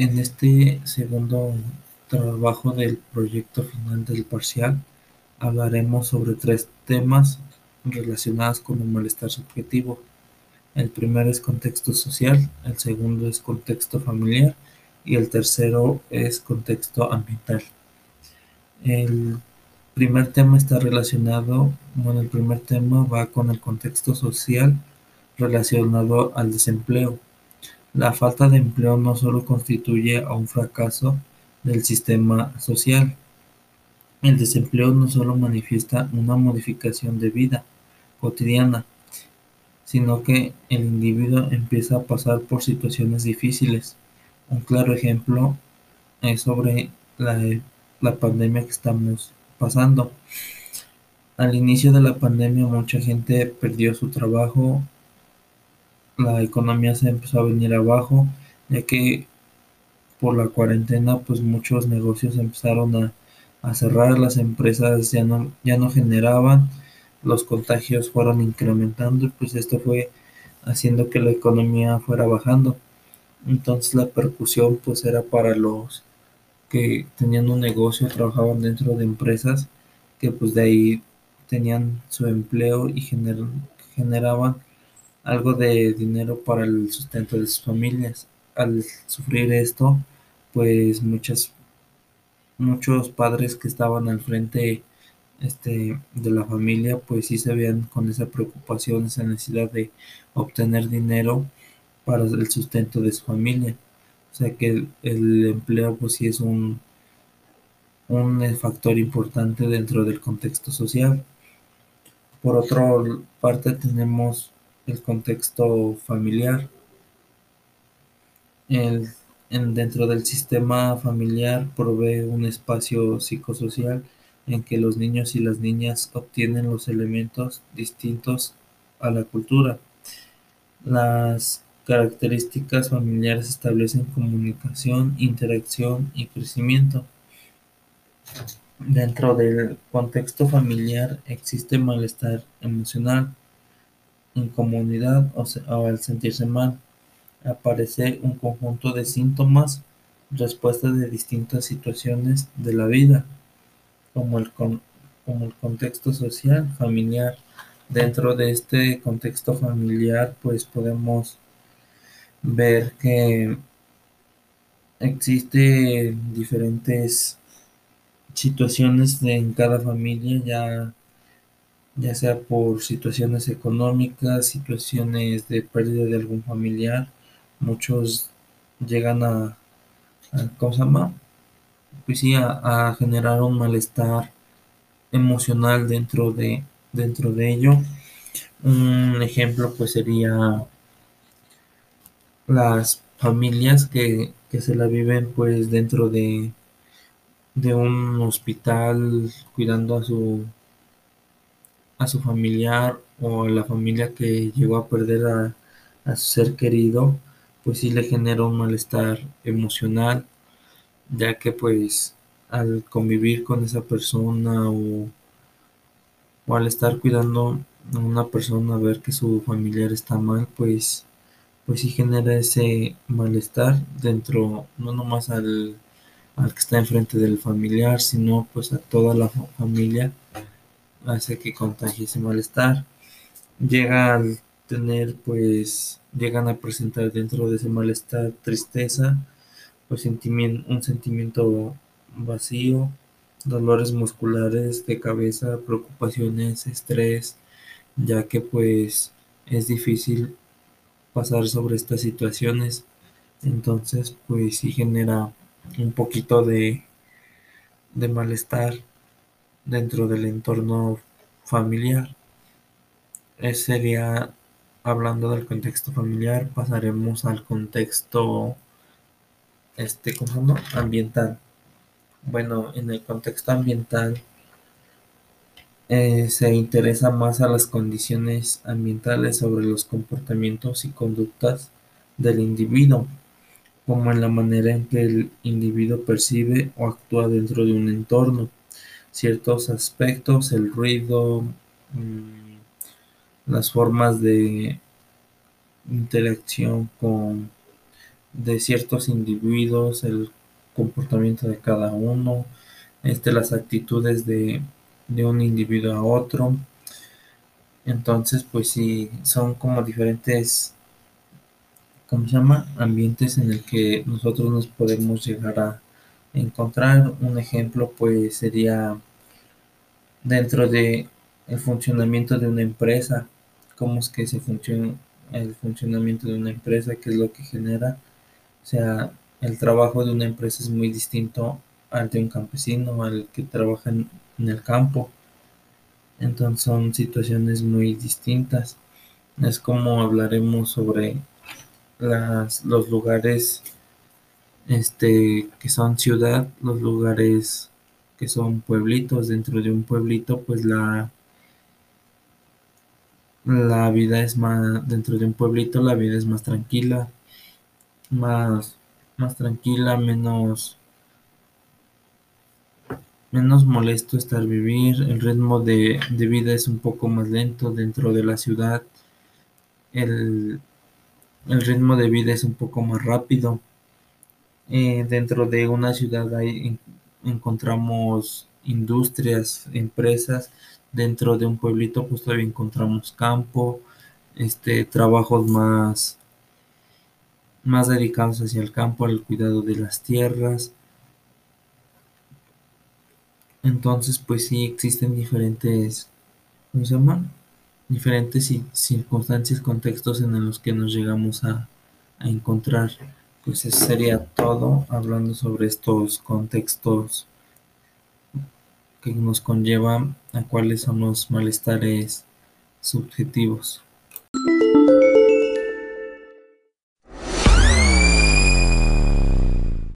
En este segundo trabajo del proyecto final del parcial hablaremos sobre tres temas relacionados con el malestar subjetivo. El primero es contexto social, el segundo es contexto familiar y el tercero es contexto ambiental. El primer tema está relacionado, bueno, el primer tema va con el contexto social relacionado al desempleo. La falta de empleo no solo constituye a un fracaso del sistema social. El desempleo no solo manifiesta una modificación de vida cotidiana, sino que el individuo empieza a pasar por situaciones difíciles. Un claro ejemplo es sobre la, la pandemia que estamos pasando. Al inicio de la pandemia mucha gente perdió su trabajo, la economía se empezó a venir abajo, ya que por la cuarentena pues muchos negocios empezaron a, cerrar, las empresas ya no, ya no generaban, los contagios fueron incrementando y pues esto fue haciendo que la economía fuera bajando. Entonces la percusión pues era para los que tenían un negocio, trabajaban dentro de empresas que pues de ahí tenían su empleo y generaban algo de dinero para el sustento de sus familias. Al sufrir esto, pues muchas, muchos padres que estaban al frente este, de la familia, pues sí se veían con esa preocupación, esa necesidad de obtener dinero para el sustento de su familia. O sea que el, empleo pues sí es un, un factor importante dentro del contexto social. Por otra parte tenemos el contexto familiar. El, en, dentro del sistema familiar provee un espacio psicosocial en que los niños y las niñas obtienen los elementos distintos a la cultura. Las características familiares establecen comunicación, interacción y crecimiento. Dentro del contexto familiar existe malestar emocional, incomodidad o, o al sentirse mal. Aparece un conjunto de síntomas, respuestas de distintas situaciones de la vida, como el, como el contexto social, familiar. Dentro de este contexto familiar, pues podemos ver que existe diferentes situaciones en cada familia, ya ya sea por situaciones económicas, situaciones de pérdida de algún familiar, muchos llegan a, a ¿cómo? Pues sí, a, generar un malestar emocional dentro de, dentro de ello. Un ejemplo pues sería las familias que, que se la viven pues dentro de, de un hospital cuidando a su a su familiar o a la familia que llegó a perder a, su ser querido, pues sí le genera un malestar emocional, ya que pues al convivir con esa persona o, o al estar cuidando a una persona, ver que su familiar está mal, pues, pues sí genera ese malestar dentro, no nomás al, al que está enfrente del familiar, sino pues a toda la familia hace que contagie ese malestar. Llega a tener, pues, llegan a presentar dentro de ese malestar tristeza, pues un sentimiento vacío, dolores musculares de cabeza, preocupaciones, estrés, ya que pues es difícil pasar sobre estas situaciones. Entonces, pues sí genera un poquito de, de malestar dentro del entorno familiar. Ese sería, hablando del contexto familiar, pasaremos al contexto este, ¿cómo ambiental. Bueno, en el contexto ambiental eh, se interesa más a las condiciones ambientales sobre los comportamientos y conductas del individuo, como en la manera en que el individuo percibe o actúa dentro de un entorno ciertos aspectos, el ruido, mm, las formas de interacción con, de ciertos individuos, el comportamiento de cada uno, este, las actitudes de, de un individuo a otro. Entonces, pues sí, son como diferentes, ¿cómo se llama? Ambientes en el que nosotros nos podemos llegar a encontrar. Un ejemplo, pues sería dentro de el funcionamiento de una empresa, cómo es que se funciona el funcionamiento de una empresa, qué es lo que genera. O sea, el trabajo de una empresa es muy distinto al de un campesino, al que trabaja en, en el campo. Entonces son situaciones muy distintas. Es como hablaremos sobre las, los lugares este, que son ciudad, los lugares que son pueblitos. Dentro de un pueblito, pues la, la vida es más, dentro de un pueblito la vida es más tranquila, más, más tranquila, menos, menos molesto estar vivir, el ritmo de, de vida es un poco más lento dentro de la ciudad, el, el ritmo de vida es un poco más rápido. Eh, dentro de una ciudad hay, en- encontramos industrias, empresas, dentro de un pueblito pues todavía encontramos campo, este, trabajos más, más dedicados hacia el campo, al cuidado de las tierras. Entonces pues sí existen diferentes, ¿cómo se llaman? Diferentes ci- circunstancias, contextos en los que nos llegamos a, a encontrar. Pues eso sería todo hablando sobre estos contextos que nos conlleva a cuáles son los malestares subjetivos.